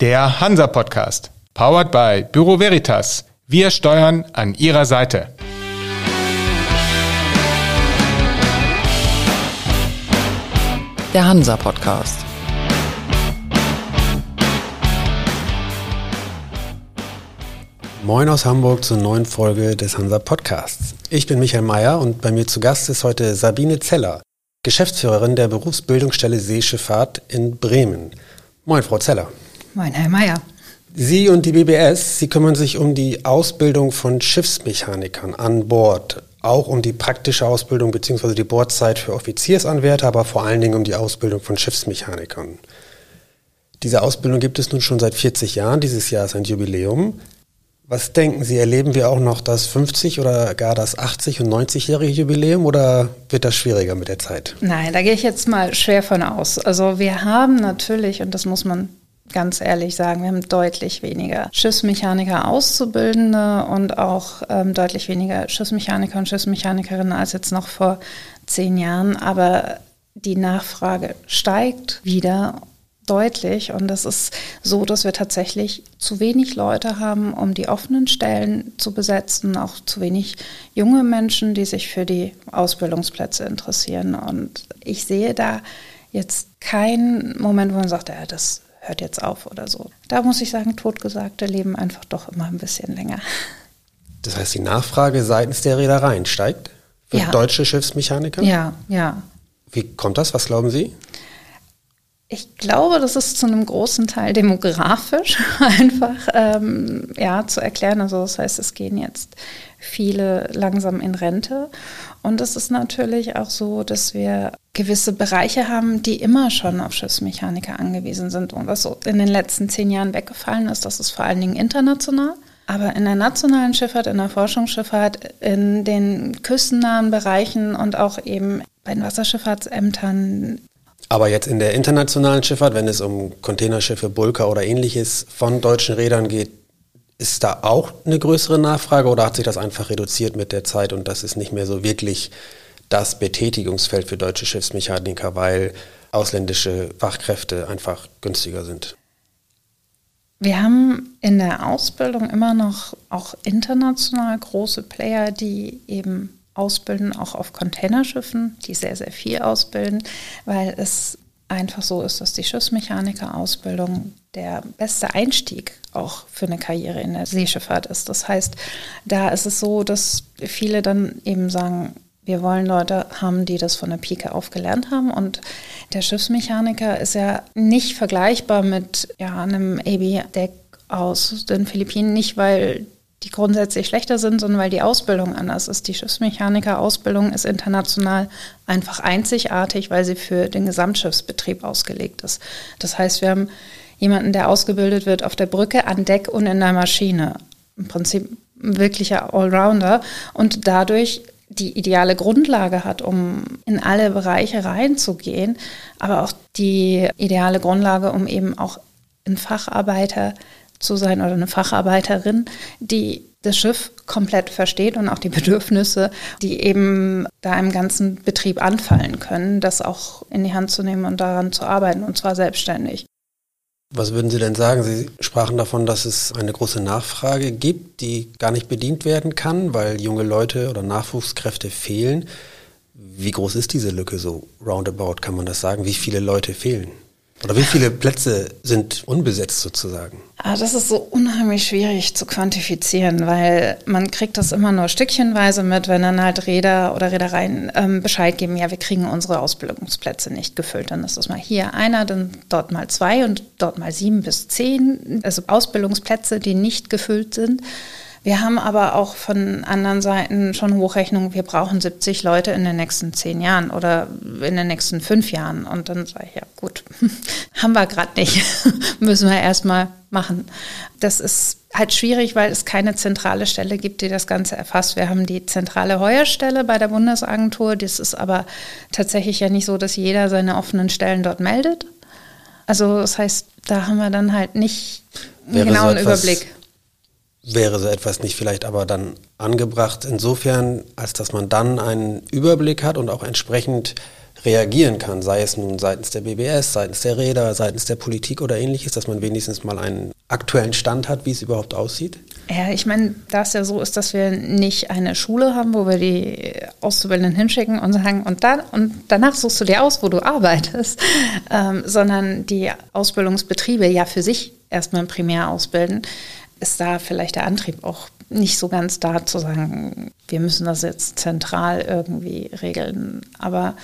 Der Hansa Podcast. Powered by Büro Veritas. Wir steuern an Ihrer Seite. Der Hansa Podcast. Moin aus Hamburg zur neuen Folge des Hansa Podcasts. Ich bin Michael Mayer und bei mir zu Gast ist heute Sabine Zeller, Geschäftsführerin der Berufsbildungsstelle Seeschifffahrt in Bremen. Moin, Frau Zeller. Moin, Herr Mayer. Sie und die BBS, Sie kümmern sich um die Ausbildung von Schiffsmechanikern an Bord, auch um die praktische Ausbildung bzw. die Bordzeit für Offiziersanwärter, aber vor allen Dingen um die Ausbildung von Schiffsmechanikern. Diese Ausbildung gibt es nun schon seit 40 Jahren. Dieses Jahr ist ein Jubiläum. Was denken Sie, erleben wir auch noch das 50 oder gar das 80 und 90-jährige Jubiläum oder wird das schwieriger mit der Zeit? Nein, da gehe ich jetzt mal schwer von aus. Also wir haben natürlich, und das muss man ganz ehrlich sagen, wir haben deutlich weniger Schiffsmechaniker Auszubildende und auch ähm, deutlich weniger Schiffsmechaniker und Schiffsmechanikerinnen als jetzt noch vor zehn Jahren. Aber die Nachfrage steigt wieder deutlich. Und es ist so, dass wir tatsächlich zu wenig Leute haben, um die offenen Stellen zu besetzen, auch zu wenig junge Menschen, die sich für die Ausbildungsplätze interessieren. Und ich sehe da jetzt keinen Moment, wo man sagt, ja, das hört jetzt auf oder so. Da muss ich sagen, Totgesagte leben einfach doch immer ein bisschen länger. Das heißt, die Nachfrage seitens der Reedereien steigt für ja. deutsche Schiffsmechaniker? Ja, ja. Wie kommt das? Was glauben Sie? Ich glaube, das ist zu einem großen Teil demografisch einfach ähm, ja, zu erklären. Also das heißt, es gehen jetzt viele langsam in Rente. Und es ist natürlich auch so, dass wir gewisse Bereiche haben, die immer schon auf Schiffsmechaniker angewiesen sind. Und was so in den letzten zehn Jahren weggefallen ist, das ist vor allen Dingen international. Aber in der nationalen Schifffahrt, in der Forschungsschifffahrt, in den küstennahen Bereichen und auch eben bei den Wasserschifffahrtsämtern aber jetzt in der internationalen Schifffahrt, wenn es um Containerschiffe, Bulker oder ähnliches von deutschen Rädern geht, ist da auch eine größere Nachfrage oder hat sich das einfach reduziert mit der Zeit und das ist nicht mehr so wirklich das Betätigungsfeld für deutsche Schiffsmechaniker, weil ausländische Fachkräfte einfach günstiger sind? Wir haben in der Ausbildung immer noch auch international große Player, die eben ausbilden, auch auf Containerschiffen, die sehr, sehr viel ausbilden, weil es einfach so ist, dass die Schiffsmechaniker-Ausbildung der beste Einstieg auch für eine Karriere in der Seeschifffahrt ist. Das heißt, da ist es so, dass viele dann eben sagen, wir wollen Leute haben, die das von der Pike auf gelernt haben. Und der Schiffsmechaniker ist ja nicht vergleichbar mit ja, einem AB-Deck aus den Philippinen, nicht weil die grundsätzlich schlechter sind, sondern weil die Ausbildung anders ist. Die Schiffsmechaniker-Ausbildung ist international einfach einzigartig, weil sie für den Gesamtschiffsbetrieb ausgelegt ist. Das heißt, wir haben jemanden, der ausgebildet wird auf der Brücke, an Deck und in der Maschine. Im Prinzip ein wirklicher Allrounder und dadurch die ideale Grundlage hat, um in alle Bereiche reinzugehen, aber auch die ideale Grundlage, um eben auch ein Facharbeiter zu sein oder eine Facharbeiterin, die das Schiff komplett versteht und auch die Bedürfnisse, die eben da im ganzen Betrieb anfallen können, das auch in die Hand zu nehmen und daran zu arbeiten und zwar selbstständig. Was würden Sie denn sagen? Sie sprachen davon, dass es eine große Nachfrage gibt, die gar nicht bedient werden kann, weil junge Leute oder Nachwuchskräfte fehlen. Wie groß ist diese Lücke so roundabout, kann man das sagen? Wie viele Leute fehlen? Oder wie viele Plätze sind unbesetzt sozusagen? Ah, das ist so unheimlich schwierig zu quantifizieren, weil man kriegt das immer nur stückchenweise mit, wenn dann halt Räder oder Reedereien ähm, Bescheid geben, ja, wir kriegen unsere Ausbildungsplätze nicht gefüllt. Dann ist das mal hier einer, dann dort mal zwei und dort mal sieben bis zehn. Also Ausbildungsplätze, die nicht gefüllt sind. Wir haben aber auch von anderen Seiten schon Hochrechnungen, wir brauchen 70 Leute in den nächsten zehn Jahren oder in den nächsten fünf Jahren. Und dann sage ich, ja gut, haben wir gerade nicht, müssen wir erstmal machen. Das ist halt schwierig, weil es keine zentrale Stelle gibt, die das Ganze erfasst. Wir haben die zentrale Heuerstelle bei der Bundesagentur. Das ist aber tatsächlich ja nicht so, dass jeder seine offenen Stellen dort meldet. Also das heißt, da haben wir dann halt nicht einen genauen so Überblick wäre so etwas nicht vielleicht aber dann angebracht, insofern, als dass man dann einen Überblick hat und auch entsprechend reagieren kann, sei es nun seitens der BBS, seitens der Räder, seitens der Politik oder ähnliches, dass man wenigstens mal einen aktuellen Stand hat, wie es überhaupt aussieht? Ja, ich meine, da es ja so ist, dass wir nicht eine Schule haben, wo wir die Auszubildenden hinschicken und sagen, und, dann, und danach suchst du dir aus, wo du arbeitest, ähm, sondern die Ausbildungsbetriebe ja für sich erstmal primär ausbilden, ist da vielleicht der Antrieb auch nicht so ganz da zu sagen, wir müssen das jetzt zentral irgendwie regeln. Aber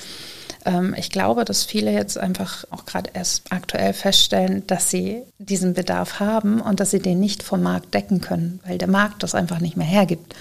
ähm, ich glaube, dass viele jetzt einfach auch gerade erst aktuell feststellen, dass sie diesen Bedarf haben und dass sie den nicht vom Markt decken können, weil der Markt das einfach nicht mehr hergibt.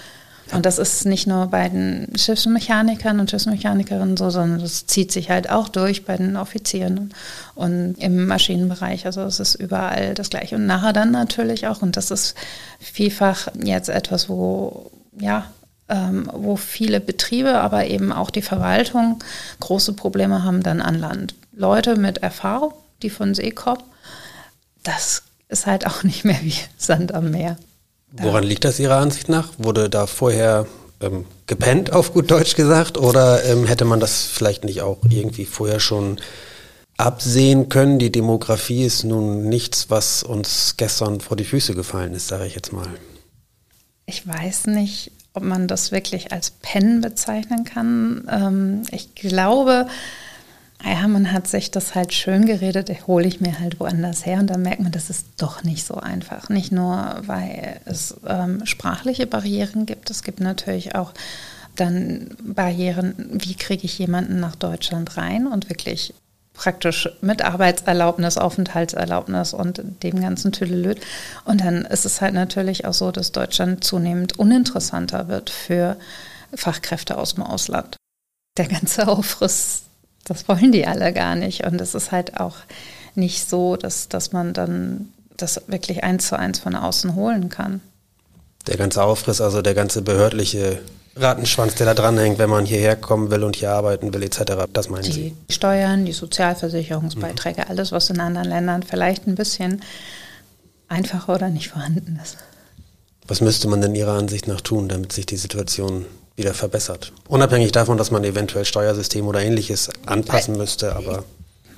Und das ist nicht nur bei den Schiffsmechanikern und Schiffsmechanikerinnen so, sondern das zieht sich halt auch durch bei den Offizieren und im Maschinenbereich. Also es ist überall das Gleiche. Und nachher dann natürlich auch, und das ist vielfach jetzt etwas, wo ja ähm, wo viele Betriebe, aber eben auch die Verwaltung große Probleme haben dann an Land. Leute mit Erfahrung, die von See kommen, das ist halt auch nicht mehr wie Sand am Meer. Woran liegt das Ihrer Ansicht nach? Wurde da vorher ähm, gepennt, auf gut Deutsch gesagt, oder ähm, hätte man das vielleicht nicht auch irgendwie vorher schon absehen können? Die Demografie ist nun nichts, was uns gestern vor die Füße gefallen ist, sage ich jetzt mal. Ich weiß nicht, ob man das wirklich als Pen bezeichnen kann. Ähm, ich glaube, ja, man hat sich das halt schön geredet, hole ich mir halt woanders her und dann merkt man, das ist doch nicht so einfach. Nicht nur, weil es ähm, sprachliche Barrieren gibt, es gibt natürlich auch dann Barrieren, wie kriege ich jemanden nach Deutschland rein und wirklich praktisch mit Arbeitserlaubnis, Aufenthaltserlaubnis und dem ganzen Tüdelöd. Und dann ist es halt natürlich auch so, dass Deutschland zunehmend uninteressanter wird für Fachkräfte aus dem Ausland. Der ganze Aufriss, das wollen die alle gar nicht. Und es ist halt auch nicht so, dass, dass man dann das wirklich eins zu eins von außen holen kann. Der ganze Aufriss, also der ganze behördliche Rattenschwanz, der da dranhängt, wenn man hierher kommen will und hier arbeiten will, etc. Das meinen die Sie? Die Steuern, die Sozialversicherungsbeiträge, mhm. alles, was in anderen Ländern vielleicht ein bisschen einfacher oder nicht vorhanden ist. Was müsste man denn Ihrer Ansicht nach tun, damit sich die Situation wieder verbessert? Unabhängig davon, dass man eventuell Steuersystem oder ähnliches anpassen müsste, aber.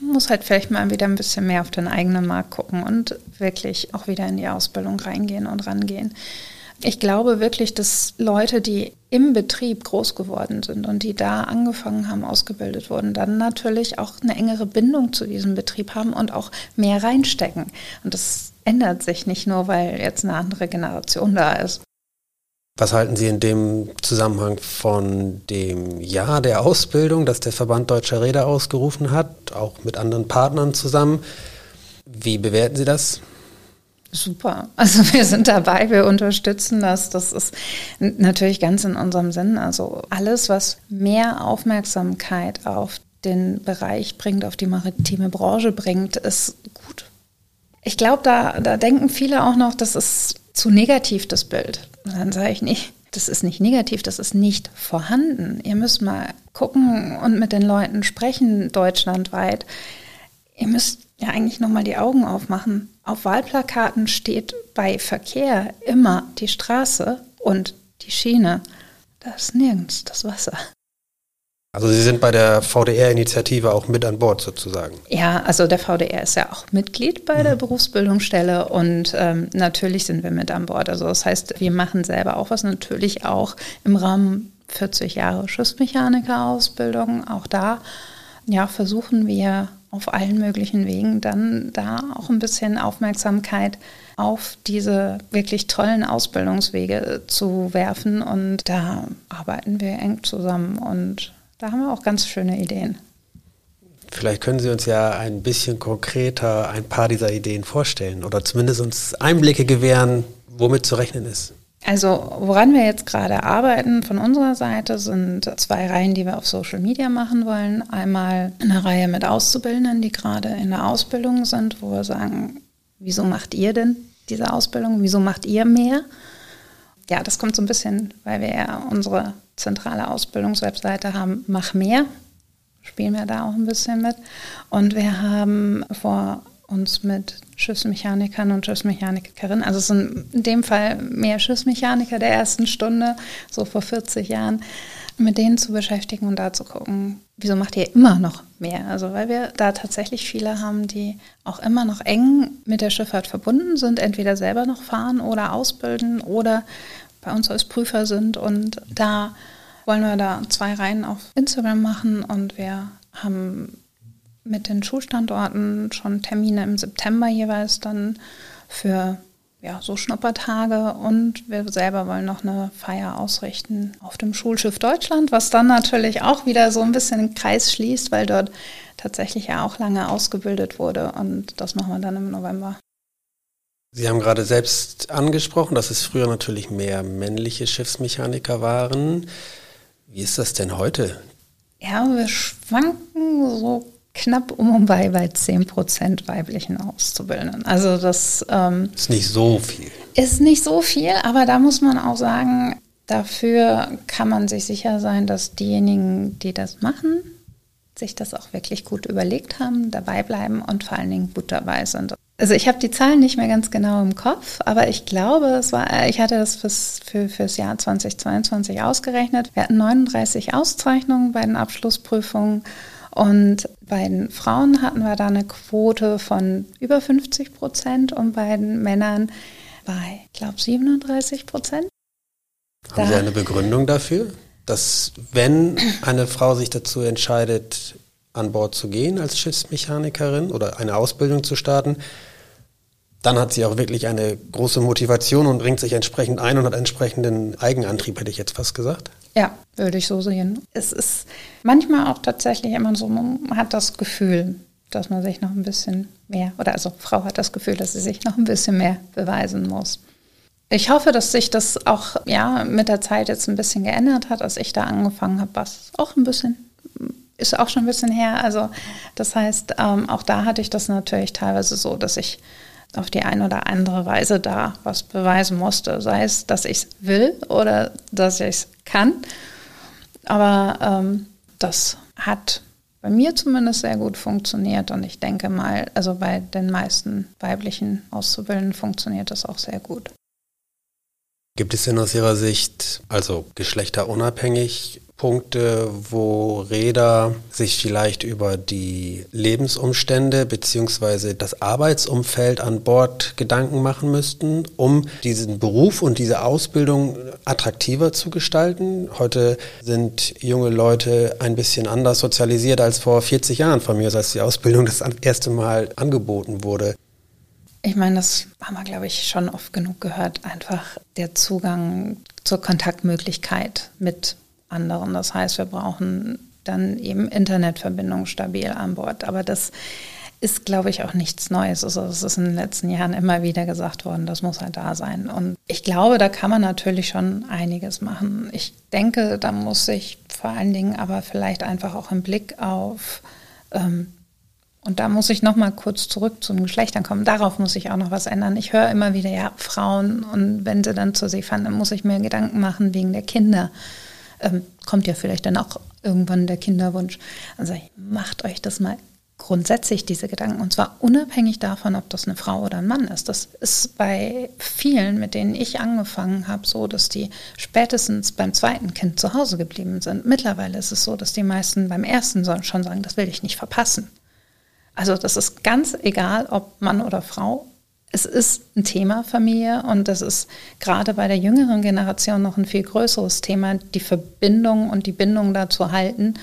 Man muss halt vielleicht mal wieder ein bisschen mehr auf den eigenen Markt gucken und wirklich auch wieder in die Ausbildung reingehen und rangehen. Ich glaube wirklich, dass Leute, die im Betrieb groß geworden sind und die da angefangen haben, ausgebildet wurden, dann natürlich auch eine engere Bindung zu diesem Betrieb haben und auch mehr reinstecken. Und das ändert sich nicht nur, weil jetzt eine andere Generation da ist. Was halten Sie in dem Zusammenhang von dem Jahr der Ausbildung, das der Verband Deutscher Räder ausgerufen hat, auch mit anderen Partnern zusammen? Wie bewerten Sie das? Super. Also wir sind dabei, wir unterstützen das. Das ist natürlich ganz in unserem Sinn. Also alles, was mehr Aufmerksamkeit auf den Bereich bringt, auf die maritime Branche bringt, ist gut. Ich glaube, da, da denken viele auch noch, das ist zu negativ, das Bild. Und dann sage ich nicht, das ist nicht negativ, das ist nicht vorhanden. Ihr müsst mal gucken und mit den Leuten sprechen, deutschlandweit. Ihr müsst ja eigentlich nochmal die Augen aufmachen. Auf Wahlplakaten steht bei Verkehr immer die Straße und die Schiene. Da ist nirgends das Wasser. Also Sie sind bei der VDR-Initiative auch mit an Bord sozusagen. Ja, also der VDR ist ja auch Mitglied bei der mhm. Berufsbildungsstelle und ähm, natürlich sind wir mit an Bord. Also das heißt, wir machen selber auch was, natürlich auch im Rahmen 40 Jahre Schiffsmechaniker-Ausbildung. Auch da ja, versuchen wir auf allen möglichen Wegen dann da auch ein bisschen Aufmerksamkeit auf diese wirklich tollen Ausbildungswege zu werfen. Und da arbeiten wir eng zusammen und da haben wir auch ganz schöne Ideen. Vielleicht können Sie uns ja ein bisschen konkreter ein paar dieser Ideen vorstellen oder zumindest uns Einblicke gewähren, womit zu rechnen ist. Also woran wir jetzt gerade arbeiten von unserer Seite sind zwei Reihen, die wir auf Social Media machen wollen. Einmal eine Reihe mit Auszubildenden, die gerade in der Ausbildung sind, wo wir sagen, wieso macht ihr denn diese Ausbildung? Wieso macht ihr mehr? Ja, das kommt so ein bisschen, weil wir ja unsere zentrale Ausbildungswebseite haben, mach mehr. Spielen wir da auch ein bisschen mit. Und wir haben vor uns mit Schiffsmechanikern und Schiffsmechanikerinnen, also es sind in dem Fall mehr Schiffsmechaniker der ersten Stunde, so vor 40 Jahren, mit denen zu beschäftigen und da zu gucken, wieso macht ihr immer noch mehr? Also weil wir da tatsächlich viele haben, die auch immer noch eng mit der Schifffahrt verbunden sind, entweder selber noch fahren oder ausbilden oder bei uns als Prüfer sind und da wollen wir da zwei Reihen auf Instagram machen und wir haben mit den Schulstandorten schon Termine im September jeweils dann für ja, so Schnuppertage und wir selber wollen noch eine Feier ausrichten auf dem Schulschiff Deutschland, was dann natürlich auch wieder so ein bisschen den Kreis schließt, weil dort tatsächlich ja auch lange ausgebildet wurde und das machen wir dann im November. Sie haben gerade selbst angesprochen, dass es früher natürlich mehr männliche Schiffsmechaniker waren. Wie ist das denn heute? Ja, wir schwanken so knapp um und bei bei 10 Prozent weiblichen Auszubildenden. Also das ähm, ist nicht so viel. Ist nicht so viel, aber da muss man auch sagen, dafür kann man sich sicher sein, dass diejenigen, die das machen, sich das auch wirklich gut überlegt haben, dabei bleiben und vor allen Dingen gut dabei sind. Also ich habe die Zahlen nicht mehr ganz genau im Kopf, aber ich glaube, es war, ich hatte das fürs, für, fürs Jahr 2022 ausgerechnet. Wir hatten 39 Auszeichnungen bei den Abschlussprüfungen und bei den Frauen hatten wir da eine Quote von über 50 Prozent und bei den Männern bei, ich glaube, 37 Prozent. Haben Sie eine Begründung dafür, dass wenn eine Frau sich dazu entscheidet, an Bord zu gehen als Schiffsmechanikerin oder eine Ausbildung zu starten, dann hat sie auch wirklich eine große Motivation und bringt sich entsprechend ein und hat entsprechenden Eigenantrieb, hätte ich jetzt fast gesagt. Ja, würde ich so sehen. Es ist manchmal auch tatsächlich immer so, man hat das Gefühl, dass man sich noch ein bisschen mehr, oder also Frau hat das Gefühl, dass sie sich noch ein bisschen mehr beweisen muss. Ich hoffe, dass sich das auch ja, mit der Zeit jetzt ein bisschen geändert hat, als ich da angefangen habe, was auch ein bisschen ist auch schon ein bisschen her. Also das heißt, ähm, auch da hatte ich das natürlich teilweise so, dass ich auf die eine oder andere Weise da was beweisen musste. Sei es, dass ich es will oder dass ich es kann. Aber ähm, das hat bei mir zumindest sehr gut funktioniert und ich denke mal, also bei den meisten weiblichen Auszubildenden funktioniert das auch sehr gut. Gibt es denn aus Ihrer Sicht, also geschlechterunabhängig, Punkte, wo Räder sich vielleicht über die Lebensumstände beziehungsweise das Arbeitsumfeld an Bord Gedanken machen müssten, um diesen Beruf und diese Ausbildung attraktiver zu gestalten. Heute sind junge Leute ein bisschen anders sozialisiert als vor 40 Jahren von mir, als die Ausbildung das erste Mal angeboten wurde. Ich meine, das haben wir, glaube ich, schon oft genug gehört. Einfach der Zugang zur Kontaktmöglichkeit mit anderen. Das heißt, wir brauchen dann eben Internetverbindung stabil an Bord. Aber das ist, glaube ich, auch nichts Neues. Also es ist in den letzten Jahren immer wieder gesagt worden, das muss halt da sein. Und ich glaube, da kann man natürlich schon einiges machen. Ich denke, da muss sich vor allen Dingen aber vielleicht einfach auch im Blick auf ähm, und da muss ich noch mal kurz zurück zu den Geschlechtern kommen. Darauf muss ich auch noch was ändern. Ich höre immer wieder, ja, Frauen und wenn sie dann zur See fahren, dann muss ich mir Gedanken machen wegen der Kinder ähm, kommt ja vielleicht dann auch irgendwann der Kinderwunsch. Also macht euch das mal grundsätzlich diese Gedanken und zwar unabhängig davon, ob das eine Frau oder ein Mann ist. Das ist bei vielen, mit denen ich angefangen habe, so, dass die spätestens beim zweiten Kind zu Hause geblieben sind. Mittlerweile ist es so, dass die meisten beim ersten schon sagen, das will ich nicht verpassen. Also das ist ganz egal, ob Mann oder Frau es ist ein Thema Familie und das ist gerade bei der jüngeren Generation noch ein viel größeres Thema, die Verbindung und die Bindung da zu halten.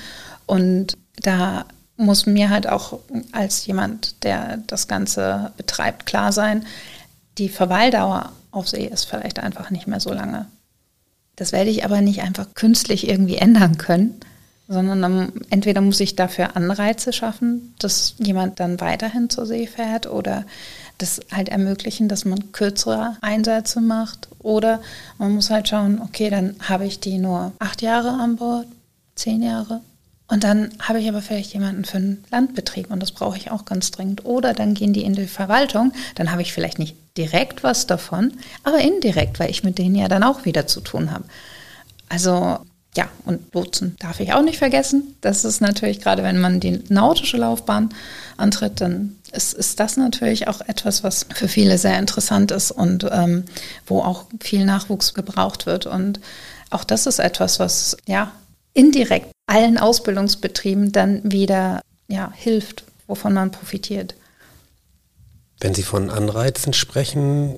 Und da muss mir halt auch als jemand, der das Ganze betreibt, klar sein, die Verweildauer auf See ist vielleicht einfach nicht mehr so lange. Das werde ich aber nicht einfach künstlich irgendwie ändern können, sondern dann, entweder muss ich dafür Anreize schaffen, dass jemand dann weiterhin zur See fährt oder das halt ermöglichen, dass man kürzere Einsätze macht. Oder man muss halt schauen, okay, dann habe ich die nur acht Jahre an Bord, zehn Jahre. Und dann habe ich aber vielleicht jemanden für einen Landbetrieb und das brauche ich auch ganz dringend. Oder dann gehen die in die Verwaltung, dann habe ich vielleicht nicht direkt was davon, aber indirekt, weil ich mit denen ja dann auch wieder zu tun habe. Also ja, und Lotsen darf ich auch nicht vergessen. Das ist natürlich gerade, wenn man die nautische Laufbahn antritt, dann ist, ist das natürlich auch etwas, was für viele sehr interessant ist und ähm, wo auch viel Nachwuchs gebraucht wird. Und auch das ist etwas, was ja indirekt allen Ausbildungsbetrieben dann wieder ja, hilft, wovon man profitiert. Wenn Sie von Anreizen sprechen,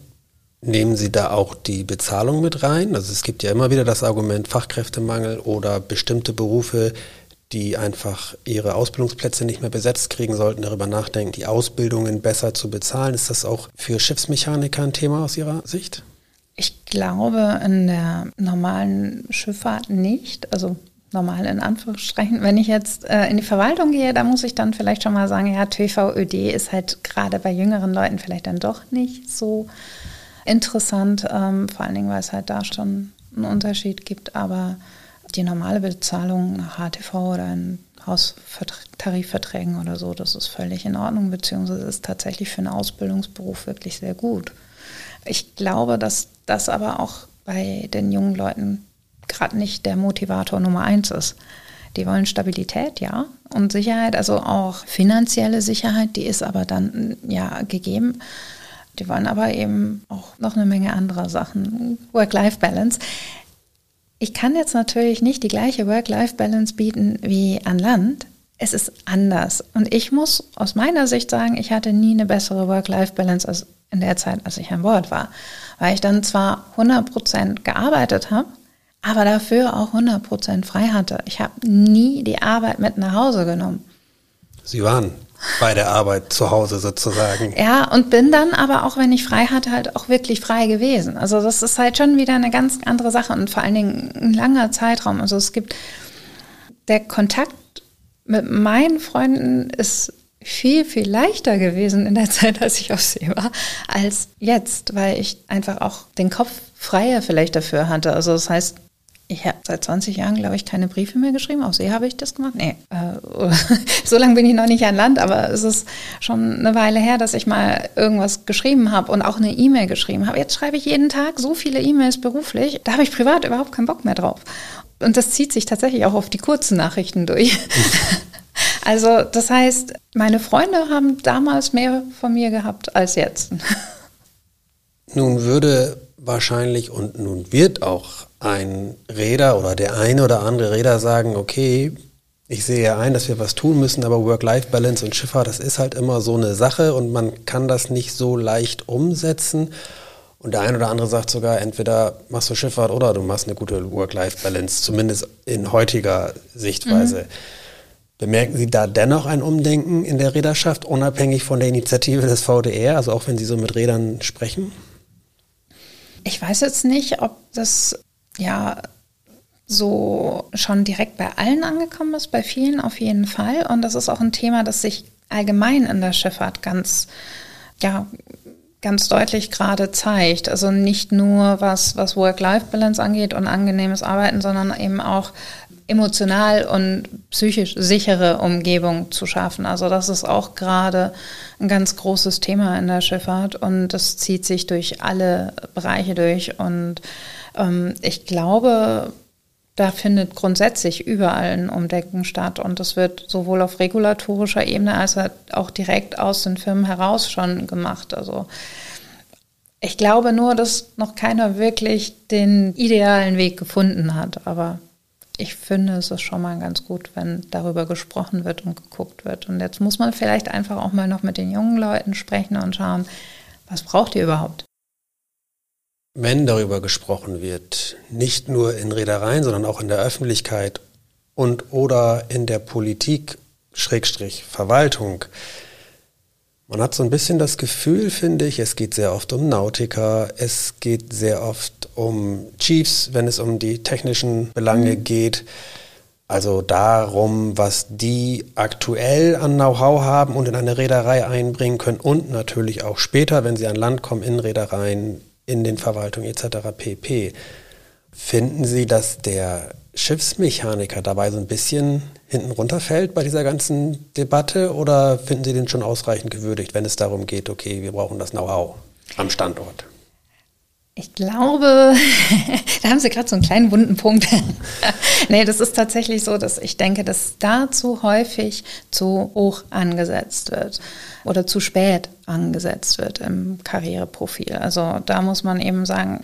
nehmen Sie da auch die Bezahlung mit rein? Also es gibt ja immer wieder das Argument Fachkräftemangel oder bestimmte Berufe, die einfach ihre Ausbildungsplätze nicht mehr besetzt kriegen sollten, darüber nachdenken, die Ausbildungen besser zu bezahlen. Ist das auch für Schiffsmechaniker ein Thema aus Ihrer Sicht? Ich glaube in der normalen Schifffahrt nicht. Also normal in Anführungsstrichen. Wenn ich jetzt äh, in die Verwaltung gehe, da muss ich dann vielleicht schon mal sagen, ja, TVÖD ist halt gerade bei jüngeren Leuten vielleicht dann doch nicht so interessant, ähm, vor allen Dingen, weil es halt da schon einen Unterschied gibt. Aber die normale Bezahlung nach HTV oder in Haustarifverträgen oder so, das ist völlig in Ordnung, beziehungsweise ist tatsächlich für einen Ausbildungsberuf wirklich sehr gut. Ich glaube, dass das aber auch bei den jungen Leuten gerade nicht der Motivator Nummer eins ist. Die wollen Stabilität, ja, und Sicherheit, also auch finanzielle Sicherheit, die ist aber dann ja gegeben. Die wollen aber eben auch noch eine Menge anderer Sachen. Work-Life-Balance. Ich kann jetzt natürlich nicht die gleiche Work-Life-Balance bieten wie an Land. Es ist anders. Und ich muss aus meiner Sicht sagen, ich hatte nie eine bessere Work-Life-Balance als in der Zeit, als ich an Bord war. Weil ich dann zwar 100 Prozent gearbeitet habe, aber dafür auch 100 Prozent frei hatte. Ich habe nie die Arbeit mit nach Hause genommen. Sie waren bei der Arbeit zu Hause sozusagen. Ja, und bin dann aber auch, wenn ich frei hatte, halt auch wirklich frei gewesen. Also das ist halt schon wieder eine ganz andere Sache und vor allen Dingen ein langer Zeitraum. Also es gibt der Kontakt mit meinen Freunden ist viel, viel leichter gewesen in der Zeit, als ich auf See war, als jetzt, weil ich einfach auch den Kopf freier vielleicht dafür hatte. Also das heißt, ich habe seit 20 Jahren, glaube ich, keine Briefe mehr geschrieben. Auf See habe ich das gemacht. Nee, äh, so lange bin ich noch nicht an Land, aber es ist schon eine Weile her, dass ich mal irgendwas geschrieben habe und auch eine E-Mail geschrieben habe. Jetzt schreibe ich jeden Tag so viele E-Mails beruflich, da habe ich privat überhaupt keinen Bock mehr drauf. Und das zieht sich tatsächlich auch auf die kurzen Nachrichten durch. also das heißt, meine Freunde haben damals mehr von mir gehabt als jetzt. Nun würde wahrscheinlich und nun wird auch ein Räder oder der eine oder andere Räder sagen, okay, ich sehe ja ein, dass wir was tun müssen, aber Work-Life-Balance und Schifffahrt, das ist halt immer so eine Sache und man kann das nicht so leicht umsetzen. Und der eine oder andere sagt sogar, entweder machst du Schifffahrt oder du machst eine gute Work-Life-Balance, zumindest in heutiger Sichtweise. Mhm. Bemerken Sie da dennoch ein Umdenken in der Räderschaft, unabhängig von der Initiative des VDR, also auch wenn Sie so mit Rädern sprechen? Ich weiß jetzt nicht, ob das ja so schon direkt bei allen angekommen ist, bei vielen auf jeden Fall. Und das ist auch ein Thema, das sich allgemein in der Schifffahrt ganz, ja, ganz deutlich gerade zeigt. Also nicht nur was, was Work-Life-Balance angeht und angenehmes Arbeiten, sondern eben auch emotional und psychisch sichere Umgebung zu schaffen. Also das ist auch gerade ein ganz großes Thema in der Schifffahrt und das zieht sich durch alle Bereiche durch und ähm, ich glaube, da findet grundsätzlich überall ein Umdenken statt und das wird sowohl auf regulatorischer Ebene als auch direkt aus den Firmen heraus schon gemacht. Also ich glaube nur, dass noch keiner wirklich den idealen Weg gefunden hat, aber ich finde, es ist schon mal ganz gut, wenn darüber gesprochen wird und geguckt wird. Und jetzt muss man vielleicht einfach auch mal noch mit den jungen Leuten sprechen und schauen, was braucht ihr überhaupt? wenn darüber gesprochen wird, nicht nur in Reedereien, sondern auch in der Öffentlichkeit und oder in der Politik, Schrägstrich Verwaltung, man hat so ein bisschen das Gefühl, finde ich, es geht sehr oft um Nautiker, es geht sehr oft um Chiefs, wenn es um die technischen Belange mhm. geht. Also darum, was die aktuell an Know-how haben und in eine Reederei einbringen können und natürlich auch später, wenn sie an Land kommen, in Reedereien in den Verwaltungen etc. pp. Finden Sie, dass der Schiffsmechaniker dabei so ein bisschen hinten runterfällt bei dieser ganzen Debatte oder finden Sie den schon ausreichend gewürdigt, wenn es darum geht, okay, wir brauchen das Know-how am Standort? Ich glaube, da haben Sie gerade so einen kleinen wunden Punkt. nee, das ist tatsächlich so, dass ich denke, dass da zu häufig zu hoch angesetzt wird oder zu spät angesetzt wird im Karriereprofil. Also da muss man eben sagen,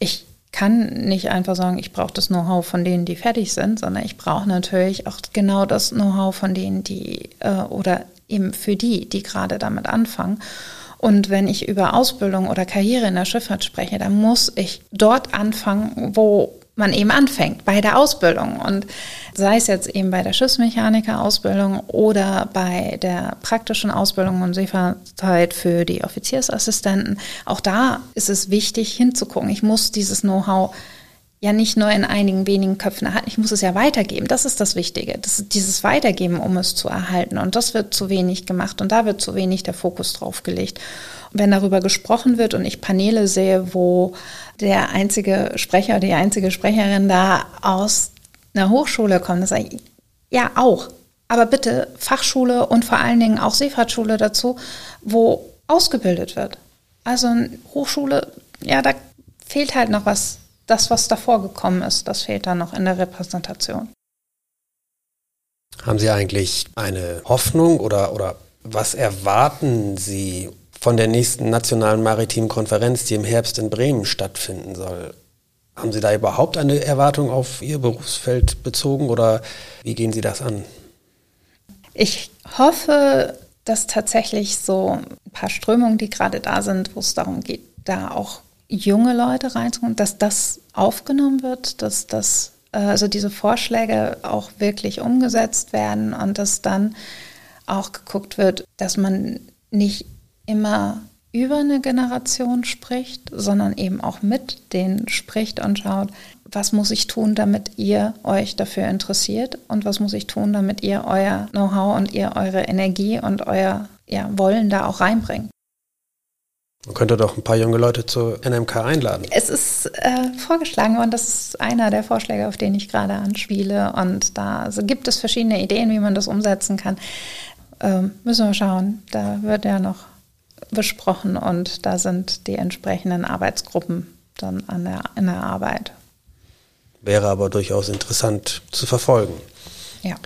ich kann nicht einfach sagen, ich brauche das Know-how von denen, die fertig sind, sondern ich brauche natürlich auch genau das Know-how von denen, die äh, oder eben für die, die gerade damit anfangen. Und wenn ich über Ausbildung oder Karriere in der Schifffahrt spreche, dann muss ich dort anfangen, wo man eben anfängt, bei der Ausbildung. Und sei es jetzt eben bei der Schiffsmechaniker-Ausbildung oder bei der praktischen Ausbildung und Seefahrzeit für die Offiziersassistenten, auch da ist es wichtig hinzugucken. Ich muss dieses Know-how ja nicht nur in einigen wenigen Köpfen erhalten, ich muss es ja weitergeben. Das ist das Wichtige, das dieses Weitergeben, um es zu erhalten. Und das wird zu wenig gemacht und da wird zu wenig der Fokus drauf gelegt. Und wenn darüber gesprochen wird und ich Paneele sehe, wo der einzige Sprecher, die einzige Sprecherin da aus einer Hochschule kommt, dann sage ich, ja auch, aber bitte Fachschule und vor allen Dingen auch Seefahrtschule dazu, wo ausgebildet wird. Also Hochschule, ja, da fehlt halt noch was das, was davor gekommen ist, das fehlt dann noch in der Repräsentation. Haben Sie eigentlich eine Hoffnung oder, oder was erwarten Sie von der nächsten nationalen maritimen Konferenz, die im Herbst in Bremen stattfinden soll? Haben Sie da überhaupt eine Erwartung auf Ihr Berufsfeld bezogen oder wie gehen Sie das an? Ich hoffe, dass tatsächlich so ein paar Strömungen, die gerade da sind, wo es darum geht, da auch junge Leute reinzuholen, dass das aufgenommen wird, dass das, äh, also diese Vorschläge auch wirklich umgesetzt werden und dass dann auch geguckt wird, dass man nicht immer über eine Generation spricht, sondern eben auch mit denen spricht und schaut, was muss ich tun, damit ihr euch dafür interessiert und was muss ich tun, damit ihr euer Know-how und ihr eure Energie und euer ja, Wollen da auch reinbringt. Man könnte doch ein paar junge Leute zur NMK einladen. Es ist äh, vorgeschlagen worden, das ist einer der Vorschläge, auf den ich gerade anspiele. Und da also gibt es verschiedene Ideen, wie man das umsetzen kann. Ähm, müssen wir schauen. Da wird ja noch besprochen und da sind die entsprechenden Arbeitsgruppen dann an der, in der Arbeit. Wäre aber durchaus interessant zu verfolgen. Ja.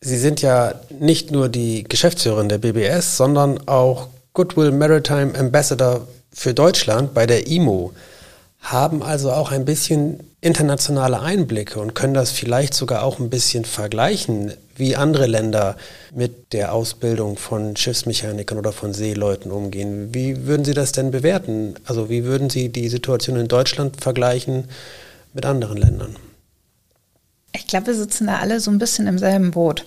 Sie sind ja nicht nur die Geschäftsführerin der BBS, sondern auch Goodwill Maritime Ambassador für Deutschland bei der IMO, haben also auch ein bisschen internationale Einblicke und können das vielleicht sogar auch ein bisschen vergleichen, wie andere Länder mit der Ausbildung von Schiffsmechanikern oder von Seeleuten umgehen. Wie würden Sie das denn bewerten? Also wie würden Sie die Situation in Deutschland vergleichen mit anderen Ländern? Ich glaube, wir sitzen da alle so ein bisschen im selben Boot.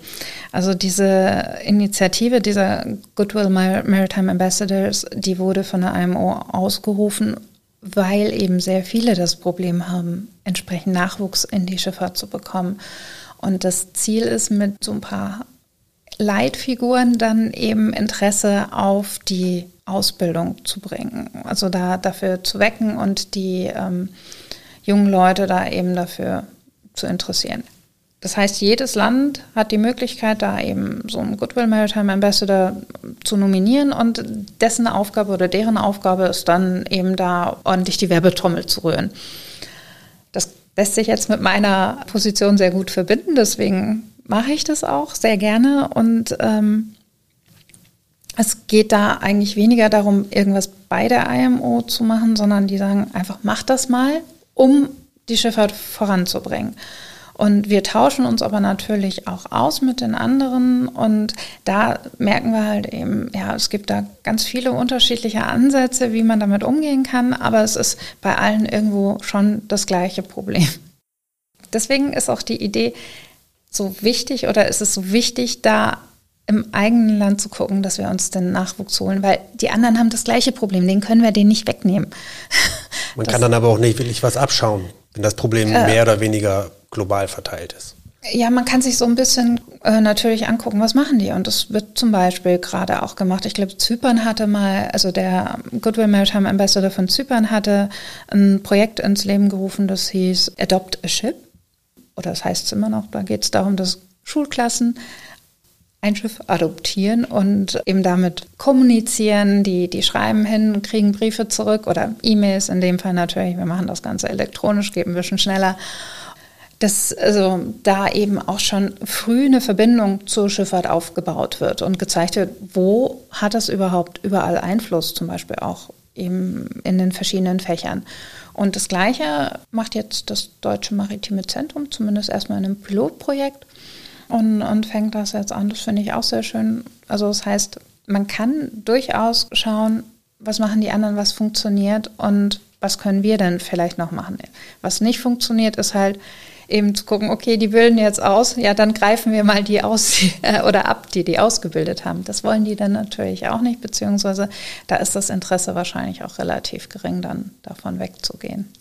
Also diese Initiative dieser Goodwill Maritime Ambassadors, die wurde von der IMO ausgerufen, weil eben sehr viele das Problem haben, entsprechend Nachwuchs in die Schifffahrt zu bekommen. Und das Ziel ist, mit so ein paar Leitfiguren dann eben Interesse auf die Ausbildung zu bringen. Also da dafür zu wecken und die ähm, jungen Leute da eben dafür zu interessieren. Das heißt, jedes Land hat die Möglichkeit, da eben so einen Goodwill Maritime Ambassador zu nominieren und dessen Aufgabe oder deren Aufgabe ist dann eben da ordentlich die Werbetrommel zu rühren. Das lässt sich jetzt mit meiner Position sehr gut verbinden, deswegen mache ich das auch sehr gerne und ähm, es geht da eigentlich weniger darum, irgendwas bei der IMO zu machen, sondern die sagen einfach, mach das mal, um die Schifffahrt voranzubringen. Und wir tauschen uns aber natürlich auch aus mit den anderen und da merken wir halt eben, ja, es gibt da ganz viele unterschiedliche Ansätze, wie man damit umgehen kann, aber es ist bei allen irgendwo schon das gleiche Problem. Deswegen ist auch die Idee so wichtig oder ist es so wichtig, da im eigenen Land zu gucken, dass wir uns den Nachwuchs holen, weil die anderen haben das gleiche Problem, den können wir den nicht wegnehmen. Man das kann dann aber auch nicht wirklich was abschauen, wenn das Problem äh, mehr oder weniger global verteilt ist. Ja, man kann sich so ein bisschen äh, natürlich angucken, was machen die. Und das wird zum Beispiel gerade auch gemacht. Ich glaube, Zypern hatte mal, also der Goodwill Maritime Ambassador von Zypern hatte ein Projekt ins Leben gerufen, das hieß Adopt a Ship. Oder das heißt es immer noch, da geht es darum, dass Schulklassen ein Schiff adoptieren und eben damit kommunizieren. Die, die schreiben hin, kriegen Briefe zurück oder E-Mails in dem Fall natürlich. Wir machen das Ganze elektronisch, geht ein bisschen schneller. Dass also da eben auch schon früh eine Verbindung zur Schifffahrt aufgebaut wird und gezeigt wird, wo hat das überhaupt überall Einfluss, zum Beispiel auch eben in den verschiedenen Fächern. Und das Gleiche macht jetzt das Deutsche Maritime Zentrum, zumindest erstmal in einem Pilotprojekt und, und fängt das jetzt an. Das finde ich auch sehr schön. Also das heißt, man kann durchaus schauen, was machen die anderen, was funktioniert und was können wir denn vielleicht noch machen. Was nicht funktioniert, ist halt eben zu gucken, okay, die bilden jetzt aus, ja, dann greifen wir mal die aus oder ab, die die ausgebildet haben. Das wollen die dann natürlich auch nicht, beziehungsweise da ist das Interesse wahrscheinlich auch relativ gering, dann davon wegzugehen.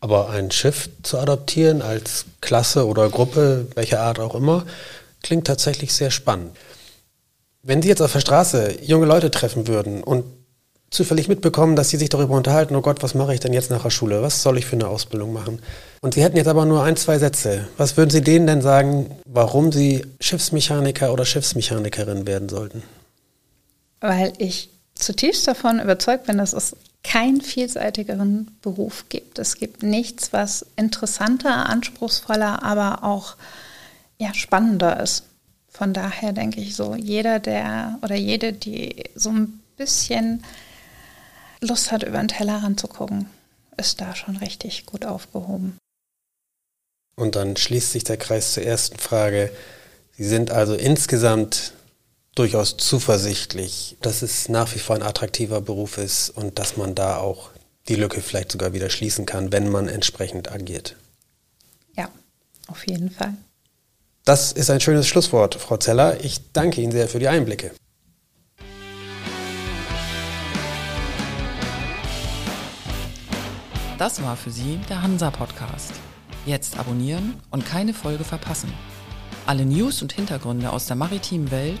Aber ein Schiff zu adoptieren als Klasse oder Gruppe, welcher Art auch immer, klingt tatsächlich sehr spannend. Wenn Sie jetzt auf der Straße junge Leute treffen würden und zufällig mitbekommen, dass sie sich darüber unterhalten, oh Gott, was mache ich denn jetzt nach der Schule? Was soll ich für eine Ausbildung machen? Und Sie hätten jetzt aber nur ein, zwei Sätze. Was würden Sie denen denn sagen, warum Sie Schiffsmechaniker oder Schiffsmechanikerin werden sollten? Weil ich zutiefst davon überzeugt bin, dass es keinen vielseitigeren Beruf gibt. Es gibt nichts, was interessanter, anspruchsvoller, aber auch ja, spannender ist. Von daher denke ich so, jeder, der oder jede, die so ein bisschen Lust hat, über den Tellerrand zu gucken, ist da schon richtig gut aufgehoben. Und dann schließt sich der Kreis zur ersten Frage. Sie sind also insgesamt durchaus zuversichtlich, dass es nach wie vor ein attraktiver Beruf ist und dass man da auch die Lücke vielleicht sogar wieder schließen kann, wenn man entsprechend agiert. Ja, auf jeden Fall. Das ist ein schönes Schlusswort, Frau Zeller. Ich danke Ihnen sehr für die Einblicke. Das war für Sie der Hansa-Podcast. Jetzt abonnieren und keine Folge verpassen. Alle News und Hintergründe aus der maritimen Welt